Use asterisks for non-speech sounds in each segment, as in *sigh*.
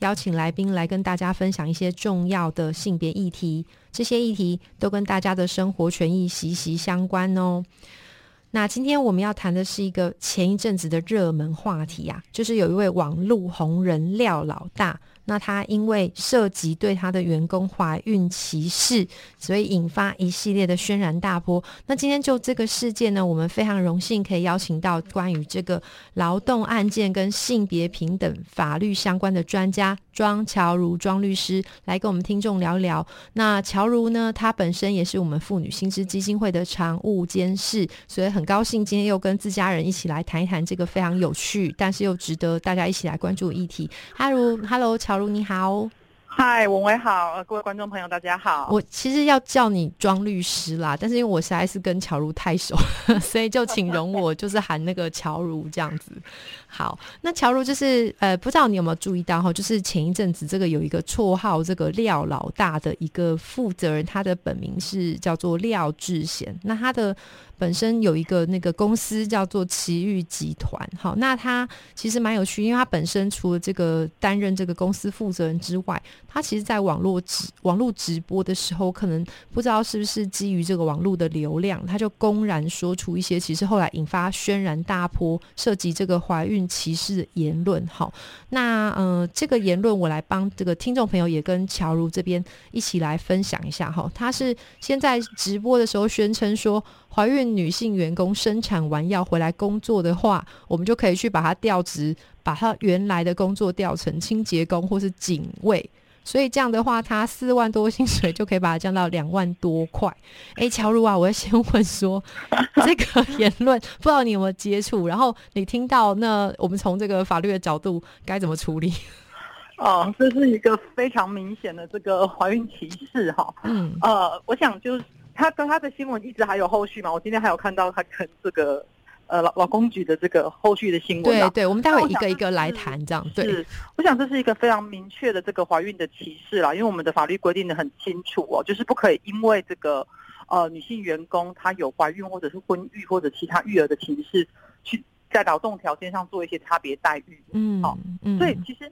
邀请来宾来跟大家分享一些重要的性别议题。这些议题都跟大家的生活权益息息相关哦。那今天我们要谈的是一个前一阵子的热门话题啊，就是有一位网络红人廖老大。那他因为涉及对他的员工怀孕歧视，所以引发一系列的轩然大波。那今天就这个事件呢，我们非常荣幸可以邀请到关于这个劳动案件跟性别平等法律相关的专家庄乔如庄律师来跟我们听众聊一聊。那乔如呢，她本身也是我们妇女新知基金会的常务监事，所以很高兴今天又跟自家人一起来谈一谈这个非常有趣，但是又值得大家一起来关注的议题。Hello，Hello，乔如。你好，嗨，文伟好，各位观众朋友大家好。我其实要叫你庄律师啦，但是因为我实在是跟乔如太熟，*laughs* 所以就请容我就是喊那个乔如这样子。好，那乔如就是呃，不知道你有没有注意到哈，就是前一阵子这个有一个绰号这个廖老大的一个负责人，他的本名是叫做廖志贤，那他的。本身有一个那个公司叫做奇遇集团，好，那他其实蛮有趣，因为他本身除了这个担任这个公司负责人之外，他其实在网络直网络直播的时候，可能不知道是不是基于这个网络的流量，他就公然说出一些其实后来引发轩然大波，涉及这个怀孕歧视的言论。好，那呃，这个言论我来帮这个听众朋友也跟乔如这边一起来分享一下哈。他是先在直播的时候宣称说。怀孕女性员工生产完要回来工作的话，我们就可以去把她调职，把她原来的工作调成清洁工或是警卫。所以这样的话，他四万多薪水就可以把它降到两万多块。哎，乔如啊，我要先问说，*laughs* 这个言论不知道你有没有接触？然后你听到那，我们从这个法律的角度该怎么处理？哦，这是一个非常明显的这个怀孕歧视哈。嗯，呃，我想就是。他跟他的新闻一直还有后续嘛？我今天还有看到他跟这个呃老老公局的这个后续的新闻。对对，我们待会一个一个来谈，这样对。我想这是一个非常明确的这个怀孕的歧视啦，因为我们的法律规定的很清楚哦，就是不可以因为这个呃女性员工她有怀孕或者是婚育或者其他育儿的歧视，去在劳动条件上做一些差别待遇。嗯，好，所以其实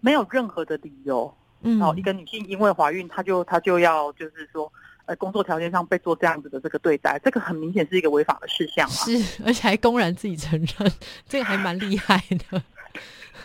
没有任何的理由，嗯，哦，一个女性因为怀孕，她就她就要就是说。呃，工作条件上被做这样子的这个对待，这个很明显是一个违法的事项嘛？是，*laughs* 而且还公然自己承认，这个还蛮厉害的。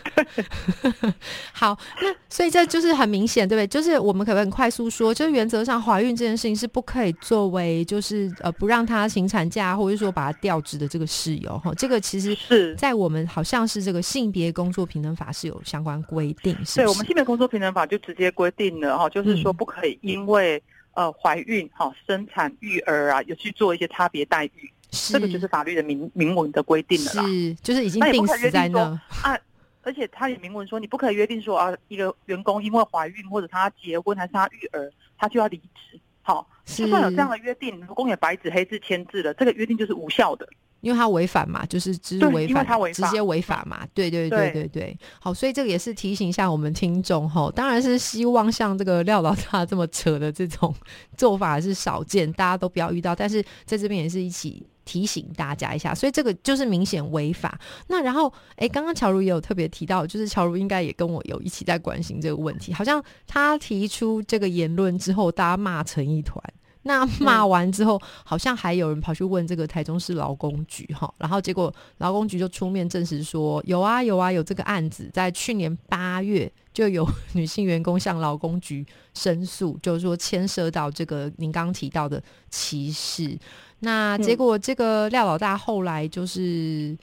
*laughs* 好，那所以这就是很明显，对不对？就是我们可不可以很快速说，就是原则上怀孕这件事情是不可以作为就是呃不让她请产假，或者说把她调职的这个事由哈。这个其实是在我们好像是这个性别工作平等法是有相关规定，是对我们性别工作平等法就直接规定了哈，就是说不可以因为。呃，怀孕哈，生产育儿啊，有去做一些差别待遇，这个就是法律的明明文的规定了啦。是，就是已经定死在那。啊，而且他也明文说，你不可以约定说啊，一个员工因为怀孕或者他结婚还是他育儿，他就要离职。好，就算有这样的约定，如果也白纸黑字签字了，这个约定就是无效的。因为他违反嘛，就是直违反，直接违法嘛，对对对对对。好，所以这个也是提醒一下我们听众哈，当然是希望像这个廖老大这么扯的这种做法是少见，大家都不要遇到。但是在这边也是一起提醒大家一下，所以这个就是明显违法。那然后，哎，刚刚乔如也有特别提到，就是乔如应该也跟我有一起在关心这个问题，好像他提出这个言论之后，大家骂成一团。那骂完之后，好像还有人跑去问这个台中市劳工局哈，然后结果劳工局就出面证实说有啊有啊有这个案子，在去年八月就有女性员工向劳工局申诉，就是说牵涉到这个您刚提到的歧视。那结果这个廖老大后来就是，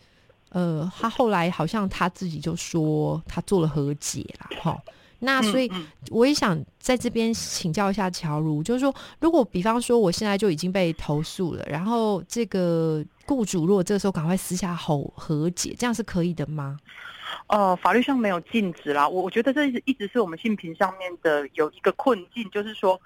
呃，他后来好像他自己就说他做了和解了哈。那所以我也想在这边请教一下乔如，就是说，如果比方说我现在就已经被投诉了，然后这个雇主如果这个时候赶快私下吼和解，这样是可以的吗？呃，法律上没有禁止啦。我我觉得这一直是我们性平上面的有一个困境，就是说，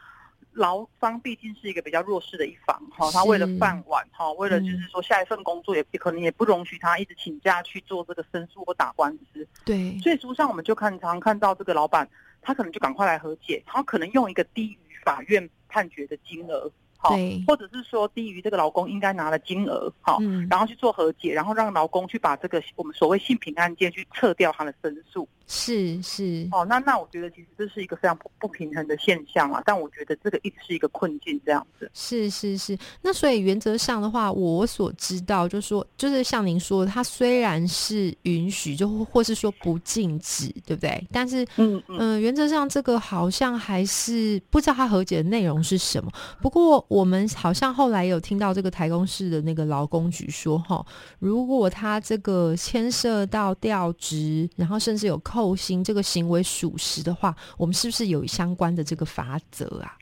劳方毕竟是一个比较弱势的一方，哈，他为了饭碗，哈，为了就是说下一份工作也可能也不容许他一直请假去做这个申诉或打官司，对，所以书上我们就看常看到这个老板，他可能就赶快来和解，他可能用一个低于法院判决的金额。对，或者是说低于这个劳工应该拿的金额，好，然后去做和解，然后让劳工去把这个我们所谓性平案件去撤掉他的申诉。是是，哦，那那我觉得其实这是一个非常不不平衡的现象啊，但我觉得这个一直是一个困境这样子。是是是，那所以原则上的话，我所知道就是说，就是像您说，的，它虽然是允许，就或是说不禁止，对不对？但是，嗯嗯，原则上这个好像还是不知道它和解的内容是什么。不过我们好像后来有听到这个台公市的那个劳工局说，哈，如果他这个牵涉到调职，然后甚至有。扣薪这个行为属实的话，我们是不是有相关的这个法则啊？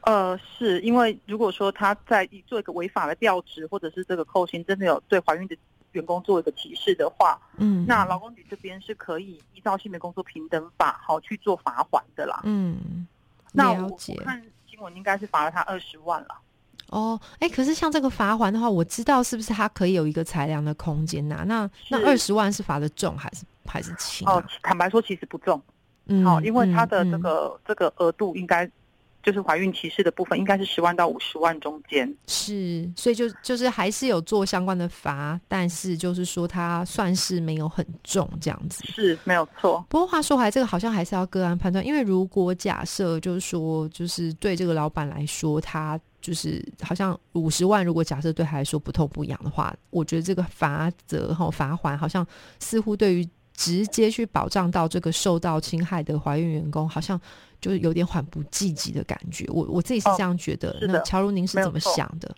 呃，是因为如果说他在做一个违法的调职，或者是这个扣薪真的有对怀孕的员工做一个歧视的话，嗯，那劳工局这边是可以依照性别工作平等法好去做罚款的啦。嗯，那我看新闻应该是罚了他二十万了。哦，哎，可是像这个罚款的话，我知道是不是他可以有一个裁量的空间呐？那那二十万是罚的重还是？还是轻哦，坦白说，其实不重，嗯，好，因为它的这个这个额度应该就是怀孕歧视的部分，应该是十万到五十万中间，是，所以就就是还是有做相关的罚，但是就是说它算是没有很重这样子，是没有错。不过话说回来，这个好像还是要个案判断，因为如果假设就是说，就是对这个老板来说，他就是好像五十万，如果假设对他来说不痛不痒的话，我觉得这个罚则哈罚款好像似乎对于。直接去保障到这个受到侵害的怀孕员工，好像就是有点缓不济急的感觉。我我自己是这样觉得。那乔如，您是怎么想的？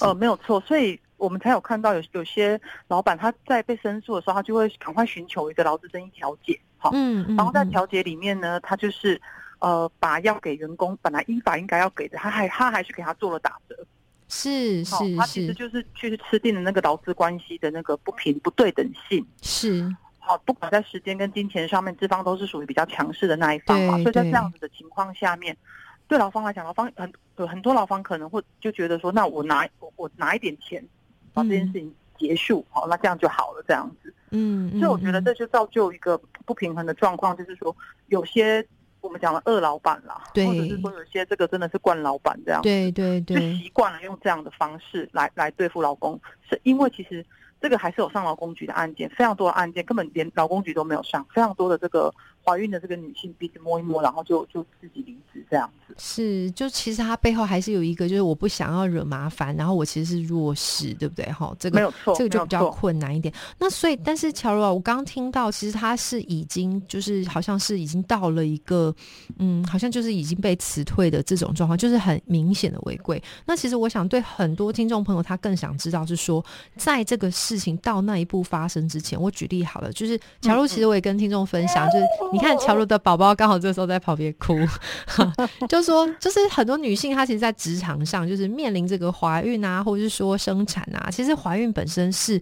呃，没有错，所以我们才有看到有有些老板他在被申诉的时候，他就会赶快寻求一个劳资争议调解。好，嗯，然后在调解里面呢，他就是呃把要给员工本来依法应该要给的，他还他还是给他做了打折。是是是，他其实就是去吃定了那个劳资关系的那个不平不对等性。是。好，不管在时间跟金钱上面，资方都是属于比较强势的那一方嘛，所以在这样子的情况下面，对劳方来讲，劳方很有很多劳方可能会就觉得说，那我拿我拿一点钱，把这件事情结束，好，那这样就好了，这样子。嗯，所以我觉得这就造就一个不平衡的状况，就是说有些我们讲了二老板啦，或者是说有些这个真的是惯老板这样，对对对，就习惯了用这样的方式来来对付老公，是因为其实。这个还是有上劳工局的案件，非常多的案件根本连劳工局都没有上，非常多的这个怀孕的这个女性鼻子摸一摸，然后就就自己离职这样子。是，就其实她背后还是有一个，就是我不想要惹麻烦，然后我其实是弱势，对不对？哈，这个没有错，这个就比较困难一点。那所以，但是乔如啊，我刚刚听到，其实她是已经就是好像是已经到了一个，嗯，好像就是已经被辞退的这种状况，就是很明显的违规。那其实我想对很多听众朋友，他更想知道是说，在这个。事情到那一步发生之前，我举例好了，就是乔如，其实我也跟听众分享，就是你看乔如的宝宝刚好这时候在旁边哭 *laughs* *laughs* 就说就是很多女性她其实，在职场上就是面临这个怀孕啊，或者是说生产啊，其实怀孕本身是。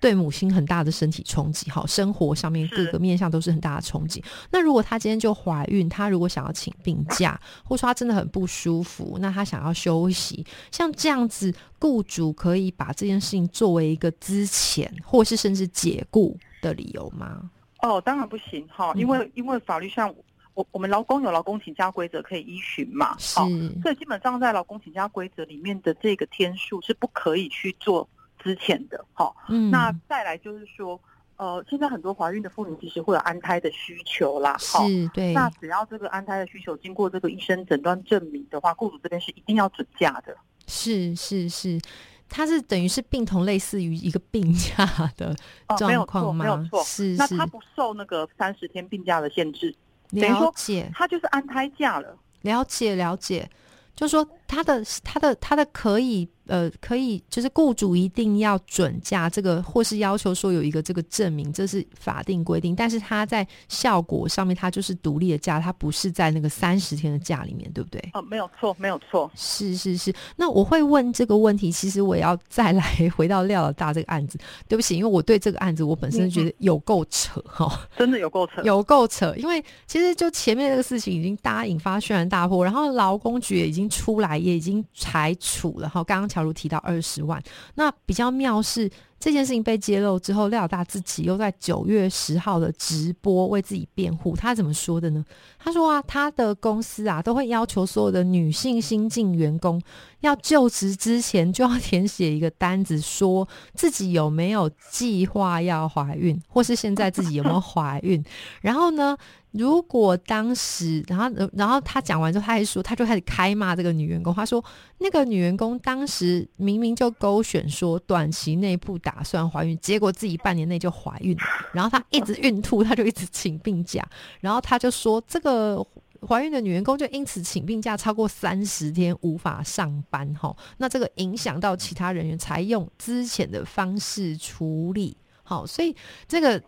对母亲很大的身体冲击，哈，生活上面各个面向都是很大的冲击。那如果她今天就怀孕，她如果想要请病假，或者说她真的很不舒服，那她想要休息，像这样子，雇主可以把这件事情作为一个资遣，或是甚至解雇的理由吗？哦，当然不行哈，因为因为法律上，我我们劳工有劳工请假规则可以依循嘛，哦，所以基本上在劳工请假规则里面的这个天数是不可以去做。之前的哈，那再来就是说，呃，现在很多怀孕的妇女其实会有安胎的需求啦，是，对。那只要这个安胎的需求经过这个医生诊断证明的话，雇主这边是一定要准假的。是是是，它是等于是病童类似于一个病假的状况吗？没有错，是那他不受那个三十天病假的限制，了解，他就是安胎假了。了解了解。就说他的他的他的可以。呃，可以，就是雇主一定要准假，这个或是要求说有一个这个证明，这是法定规定。但是他在效果上面，他就是独立的假，他不是在那个三十天的假里面，对不对？哦，没有错，没有错。是是是。那我会问这个问题，其实我也要再来回到廖老大这个案子。对不起，因为我对这个案子我本身觉得有够扯哈，真的有够扯，有够扯。因为其实就前面这个事情已经大家引发轩然大波，然后劳工局也已经出来，也已经裁处了哈。刚刚。乔如提到二十万，那比较妙是这件事情被揭露之后，廖大自己又在九月十号的直播为自己辩护。他怎么说的呢？他说啊，他的公司啊都会要求所有的女性新进员工要就职之前就要填写一个单子，说自己有没有计划要怀孕，或是现在自己有没有怀孕。然后呢？如果当时，然后，然后他讲完之后，他还说，他就开始开骂这个女员工。他说，那个女员工当时明明就勾选说短期内不打算怀孕，结果自己半年内就怀孕。然后她一直孕吐，她就一直请病假。然后她就说，这个怀孕的女员工就因此请病假超过三十天，无法上班。哈，那这个影响到其他人员，才用之前的方式处理。好，所以这个，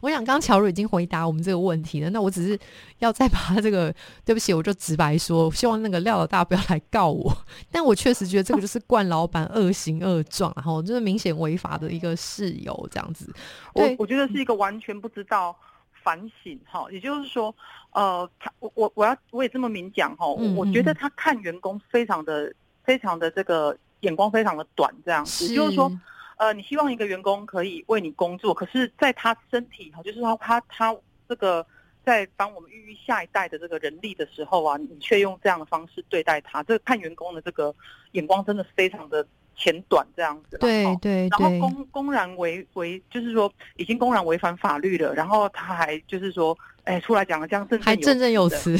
我想刚刚乔如已经回答我们这个问题了。那我只是要再把他这个，对不起，我就直白说，希望那个廖老大不要来告我。但我确实觉得这个就是冠老板恶行恶状，然后就是明显违法的一个事由这样子。我我觉得是一个完全不知道反省哈，也就是说，呃，他我我我要我也这么明讲哈，我觉得他看员工非常的非常的这个眼光非常的短，这样子，就是说。呃，你希望一个员工可以为你工作，可是在他身体哈，就是说他他这个在帮我们孕育下一代的这个人力的时候啊，你却用这样的方式对待他，这个看员工的这个眼光真的非常的浅短，这样子。对对对。然后公公然违违，就是说已经公然违反法律了，然后他还就是说，哎，出来讲了这样正还振振有词。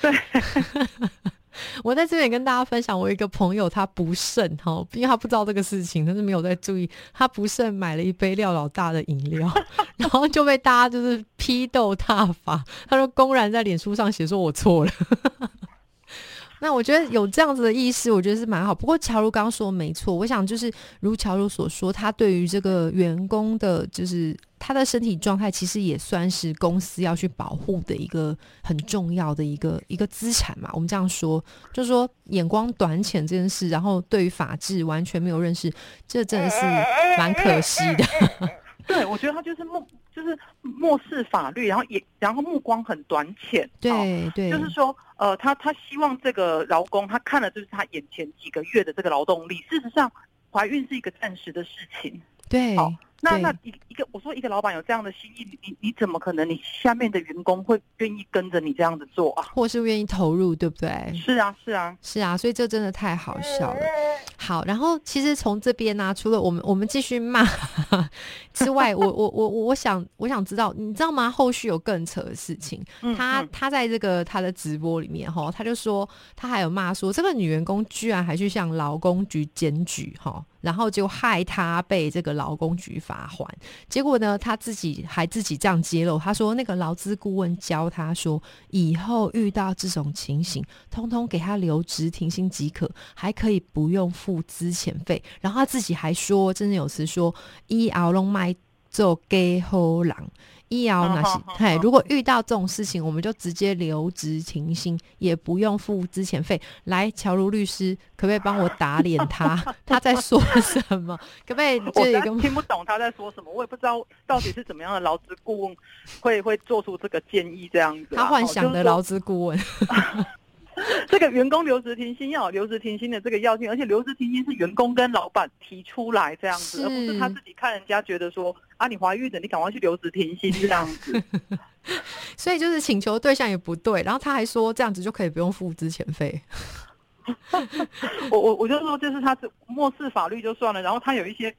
对。*laughs* *laughs* 我在这边跟大家分享，我一个朋友他不慎哈，因为他不知道这个事情，他是没有在注意，他不慎买了一杯廖老大的饮料，*laughs* 然后就被大家就是批斗大法，他说公然在脸书上写说我错了。*laughs* 那我觉得有这样子的意思，我觉得是蛮好。不过乔如刚刚说没错，我想就是如乔如所说，他对于这个员工的，就是他的身体状态，其实也算是公司要去保护的一个很重要的一个一个资产嘛。我们这样说，就是说眼光短浅这件事，然后对于法治完全没有认识，这真的是蛮可惜的。*laughs* 对，我觉得他就是漠，就是漠视法律，然后也，然后目光很短浅。对对，就是说，呃，他他希望这个劳工，他看的就是他眼前几个月的这个劳动力。事实上，怀孕是一个暂时的事情。对。那那一一个，我说一个老板有这样的心意，你你怎么可能你下面的员工会愿意跟着你这样子做啊？或是愿意投入，对不对？是啊，是啊，是啊，所以这真的太好笑了。好，然后其实从这边呢，除了我们我们继续骂之外，我我我我想我想知道，你知道吗？后续有更扯的事情。他他在这个他的直播里面哈，他就说他还有骂说这个女员工居然还去向劳工局检举哈。然后就害他被这个劳工局罚款，结果呢，他自己还自己这样揭露，他说那个劳资顾问教他说，以后遇到这种情形，通通给他留职停薪即可，还可以不用付资遣费。然后他自己还说，真的有词说，一熬龙麦做给后郎。医疗那些，嘿，如果遇到这种事情，我们就直接留职停薪，也不用付之前费。来，乔如律师，可不可以帮我打脸他？*laughs* 他在说什么？可不可以？我听不懂他在说什么，我也不知道到底是怎么样的劳资顾问会会做出这个建议这样子。他幻想的劳资顾问。*laughs* *laughs* 这个员工留职停薪要有留职停薪的这个要件，而且留职停薪是员工跟老板提出来这样子，而不是他自己看人家觉得说啊，你怀孕了，你赶快去留职停薪这样子。*laughs* 所以就是请求对象也不对，然后他还说这样子就可以不用付之前费。*laughs* 我我我就说，就是他是漠视法律就算了，然后他有一些。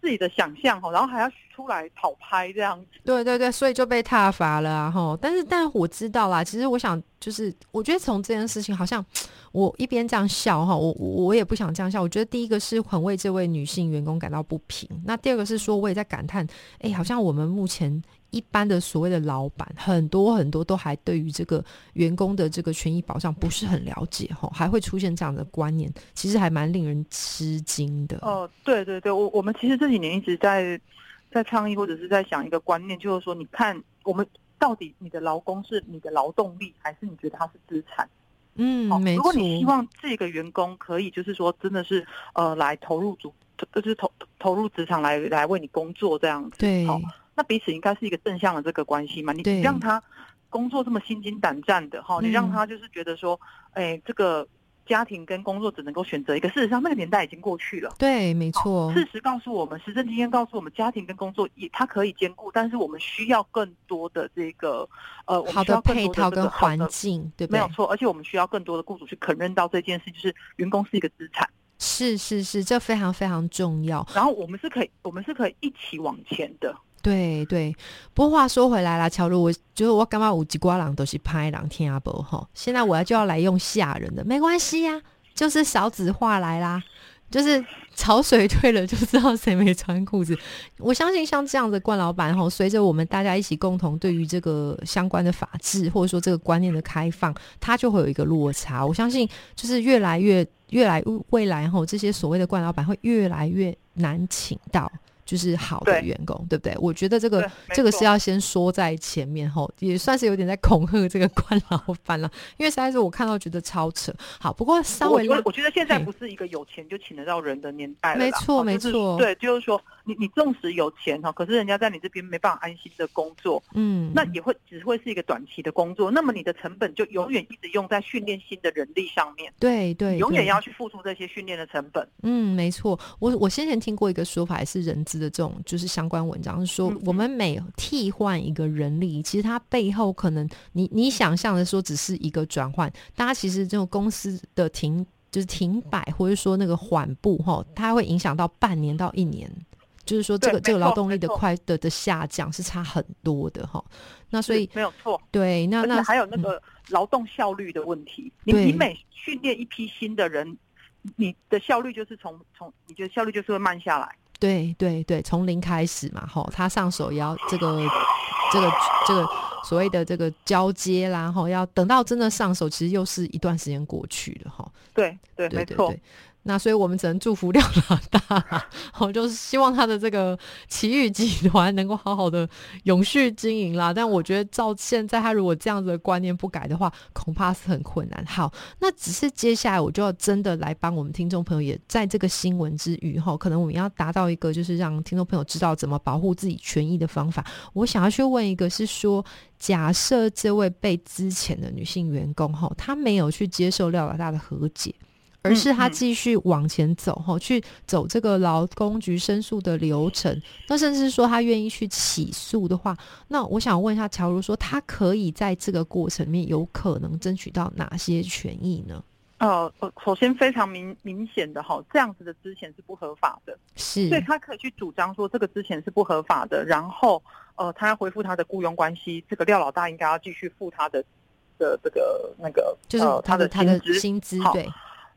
自己的想象哈，然后还要出来讨拍这样子。对对对，所以就被踏罚了哈。但是，但我知道啦。其实我想，就是我觉得从这件事情，好像 *tsk* 我一边这样笑哈，我我也不想这样笑。我觉得第一个是很为这位女性员工感到不平。那第二个是说，我也在感叹，哎，好像我们目前。一般的所谓的老板，很多很多都还对于这个员工的这个权益保障不是很了解哈，还会出现这样的观念，其实还蛮令人吃惊的。哦，对对对，我我们其实这几年一直在在倡议或者是在想一个观念，就是说，你看我们到底你的劳工是你的劳动力，还是你觉得他是资产？嗯，没错。如果你希望这个员工可以，就是说，真的是呃，来投入主，就是投投入职场来来为你工作这样子。对。好，那彼此应该是一个正向的这个关系嘛？你你让他工作这么心惊胆战的哈，你让他就是觉得说，哎，这个。家庭跟工作只能够选择一个，事实上那个年代已经过去了。对，没错。事实告诉我们，实证经验告诉我们，家庭跟工作也它可以兼顾，但是我们需要更多的这个呃，好的配套跟环境，对，没有错。而且我们需要更多的雇主去肯认到这件事，就是员工是一个资产。是是是，这非常非常重要。然后我们是可以，我们是可以一起往前的。对对，不过话说回来啦，乔如，我就是我刚刚五吉瓜郎都是拍狼天阿伯哈，现在我要就要来用吓人的，没关系呀，就是少子化来啦，就是潮水退了就知道谁没穿裤子。我相信像这样的冠老板哈，随着我们大家一起共同对于这个相关的法制或者说这个观念的开放，它就会有一个落差。我相信就是越来越越来未来哈，这些所谓的冠老板会越来越难请到。就是好的员工，对不对？我觉得这个这个是要先说在前面吼，也算是有点在恐吓这个官老板了。*laughs* 因为实在是我看到觉得超扯。好，不过稍微我我觉得现在不是一个有钱就请得到人的年代了。没错，没错。对，就是说你你纵使有钱哈，可是人家在你这边没办法安心的工作，嗯，那也会只会是一个短期的工作。那么你的成本就永远一直用在训练新的人力上面。对对，永远要去付出这些训练的成本。嗯，没错。我我先前听过一个说法，也是人资。的这种就是相关文章是说，我们每替换一个人力，其实它背后可能你你想象的说只是一个转换，大家其实这种公司的停就是停摆，或者说那个缓步哈，它会影响到半年到一年，就是说这个这个劳动力的快的的下降是差很多的哈。那所以没有错，对，那那还有那个劳动效率的问题，你你每训练一批新的人，你的效率就是从从你觉得效率就是会慢下来。对对对，从零开始嘛，吼，他上手也要这个这个这个所谓的这个交接啦，吼，要等到真的上手，其实又是一段时间过去了，哈。对对，没错。那所以我们只能祝福廖老大，*laughs* 我就是希望他的这个奇遇集团能够好好的永续经营啦。但我觉得照现在他如果这样子的观念不改的话，恐怕是很困难。好，那只是接下来我就要真的来帮我们听众朋友，也在这个新闻之余哈，可能我们要达到一个就是让听众朋友知道怎么保护自己权益的方法。我想要去问一个，是说假设这位被之前的女性员工哈，她没有去接受廖老大的和解。而是他继续往前走，哈，去走这个劳工局申诉的流程。那甚至说他愿意去起诉的话，那我想问一下乔如，说他可以在这个过程面有可能争取到哪些权益呢？呃，首先非常明明显的哈，这样子的之前是不合法的，是，所以他可以去主张说这个之前是不合法的，然后呃，他要恢复他的雇佣关系，这个廖老大应该要继续付他的的这个那个就是他的他的薪资对。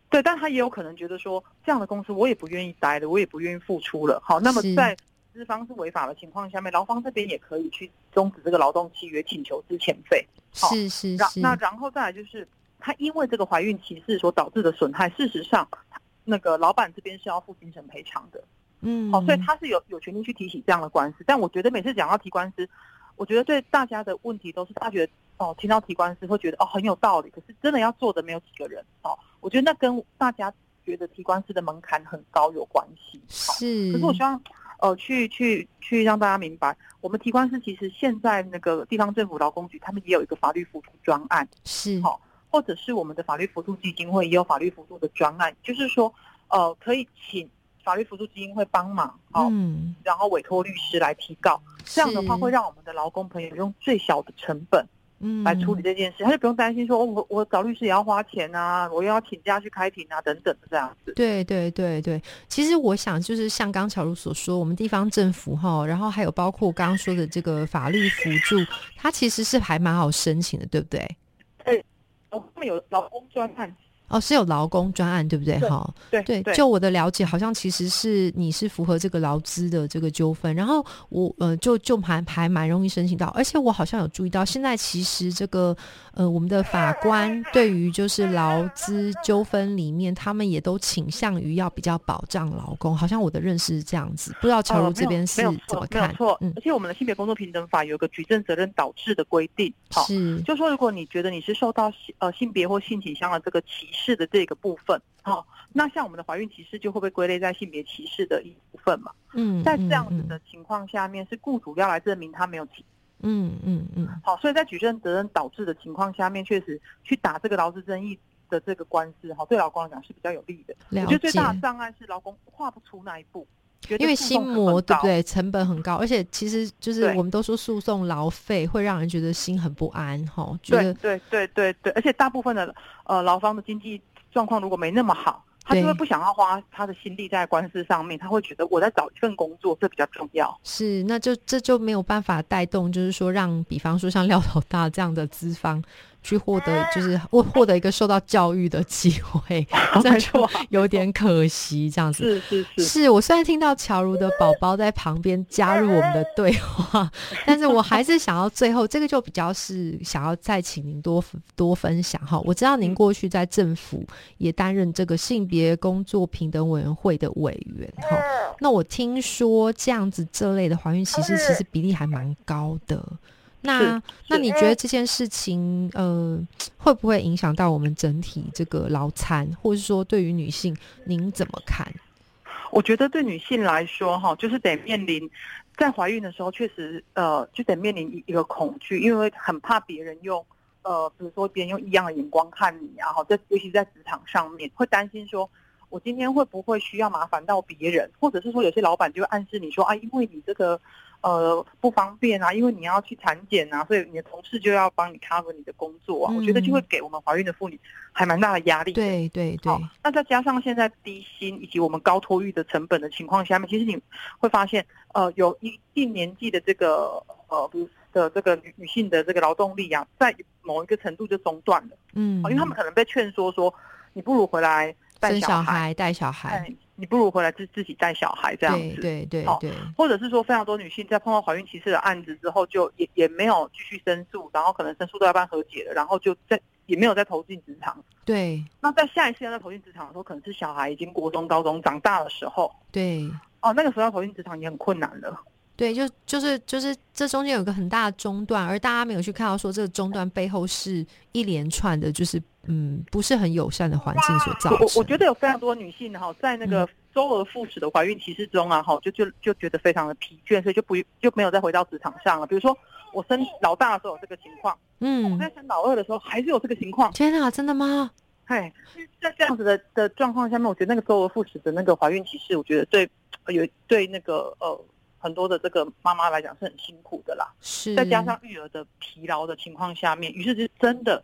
对，但他也有可能觉得说，这样的公司我也不愿意待了，我也不愿意付出了。好，那么在资方是违法的情况下面，劳方这边也可以去终止这个劳动契约，请求资遣费。是是是。那然后再来就是，他因为这个怀孕歧视所导致的损害，事实上，那个老板这边是要付精神赔偿的。嗯。好，所以他是有有权利去提起这样的官司。但我觉得每次讲到提官司，我觉得对大家的问题都是，他觉得哦，听到提官司会觉得哦很有道理，可是真的要做的没有几个人哦。我觉得那跟大家觉得提官司的门槛很高有关系。是，可是我希望，呃，去去去让大家明白，我们提官司其实现在那个地方政府劳工局他们也有一个法律辅助专案，是，好，或者是我们的法律辅助基金会也有法律辅助的专案，就是说，呃，可以请法律辅助基金会帮忙，嗯，然后委托律师来提告，这样的话会让我们的劳工朋友用最小的成本。嗯，来处理这件事，他就不用担心说，我我找律师也要花钱啊，我又要请假去开庭啊，等等的这样子。对对对对，其实我想就是像刚巧如所说，我们地方政府哈，然后还有包括刚刚说的这个法律辅助，它其实是还蛮好申请的，对不对？对，我们有劳工专案，哦，是有劳工专案，对不对？哈，对对，就我的了解，好像其实是你是符合这个劳资的这个纠纷，然后我呃就就还还蛮容易申请到，而且我好像有注意到，现在其实这个呃我们的法官对于就是劳资纠纷里面，他们也都倾向于要比较保障劳工，好像我的认识是这样子，不知道乔如这边是怎么看？没有错，嗯，而且我们的性别工作平等法有一个举证责任导致的规定，好，是就说如果你觉得你是受到呃性别或性倾向的这个歧视的这个部分，好，那像我们的怀孕歧视就会被归类在性别歧视的一部分嘛？嗯，在这样子的情况下面，是雇主要来证明他没有歧，嗯嗯嗯，好，所以在举证责任导致的情况下面，确实去打这个劳资争议的这个官司，哈，对劳工来讲是比较有利的。我觉得最大的障碍是劳工跨不出那一步。因为心魔对不对？成本很高，而且其实就是我们都说诉讼劳费会让人觉得心很不安哈。对对对对对，而且大部分的呃劳方的经济状况如果没那么好，他就会不想要花他的心力在官司上面，他会觉得我在找一份工作这比较重要。是，那就这就没有办法带动，就是说让比方说像廖老大这样的资方。去获得就是获获得一个受到教育的机会，*laughs* 这就，有点可惜这样子。是是是，是我虽然听到乔如的宝宝在旁边加入我们的对话，*laughs* 但是我还是想要最后这个就比较是想要再请您多多分享哈。我知道您过去在政府也担任这个性别工作平等委员会的委员哈。那我听说这样子这类的怀孕歧视其实比例还蛮高的。那那你觉得这件事情呃会不会影响到我们整体这个劳餐，或者说对于女性您怎么看？我觉得对女性来说哈，就是得面临在怀孕的时候，确实呃就得面临一个恐惧，因为很怕别人用呃比如说别人用异样的眼光看你啊，哈，在尤其在职场上面会担心说，我今天会不会需要麻烦到别人，或者是说有些老板就会暗示你说啊，因为你这个。呃，不方便啊，因为你要去产检啊，所以你的同事就要帮你 cover 你的工作啊。我觉得就会给我们怀孕的妇女还蛮大的压力。对对对。那再加上现在低薪以及我们高托育的成本的情况下面，其实你会发现，呃，有一定年纪的这个呃的这个女女性的这个劳动力啊，在某一个程度就中断了。嗯。因为他们可能被劝说说，你不如回来带小孩，带小孩。你不如回来自自己带小孩这样子，对对对，或者是说非常多女性在碰到怀孕歧视的案子之后，就也也没有继续申诉，然后可能申诉都要办和解了，然后就在也没有再投进职场。对，那在下一次要再投进职场的时候，可能是小孩已经国中、高中长大的时候。对，哦，那个时候要投进职场也很困难了。对，就就是就是这中间有个很大的中断，而大家没有去看到说这个中断背后是一连串的，就是嗯不是很友善的环境所造成。我我觉得有非常多女性哈，在那个周而复始的怀孕歧视中啊，哈就就就觉得非常的疲倦，所以就不就没有再回到职场上了。比如说我生老大的时候有这个情况，嗯，我在生老二的时候还是有这个情况。天啊，真的吗？嗨，在这样子的的状况下面，我觉得那个周而复始的那个怀孕歧视，我觉得对有对那个呃。很多的这个妈妈来讲是很辛苦的啦，是再加上育儿的疲劳的情况下面，于是就真的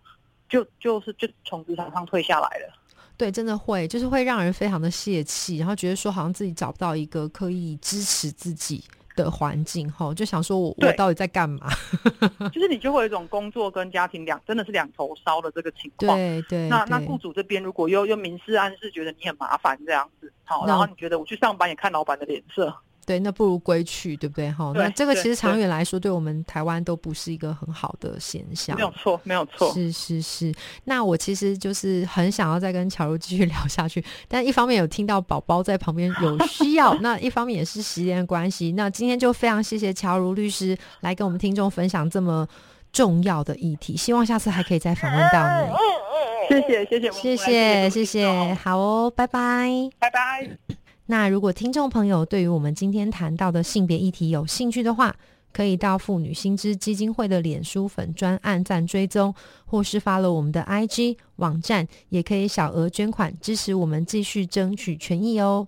就就是就从职场上退下来了。对，真的会，就是会让人非常的泄气，然后觉得说好像自己找不到一个可以支持自己的环境，哈，就想说我我到底在干嘛？*laughs* 就是你就会有一种工作跟家庭两真的是两头烧的这个情况。对对。那那雇主这边如果又又明示暗示觉得你很麻烦这样子，好，然后你觉得我去上班也看老板的脸色。对，那不如归去，对不对？哈，那这个其实长远来说，对我们台湾都不是一个很好的现象。没有错，没有错。是是是。那我其实就是很想要再跟乔如继续聊下去，但一方面有听到宝宝在旁边有需要，*laughs* 那一方面也是时间关系。那今天就非常谢谢乔如律师来跟我们听众分享这么重要的议题，希望下次还可以再访问到你。谢谢谢谢谢谢谢谢，好哦，拜拜拜拜。那如果听众朋友对于我们今天谈到的性别议题有兴趣的话，可以到妇女新知基金会的脸书粉专按赞追踪，或是发了我们的 IG 网站，也可以小额捐款支持我们继续争取权益哦。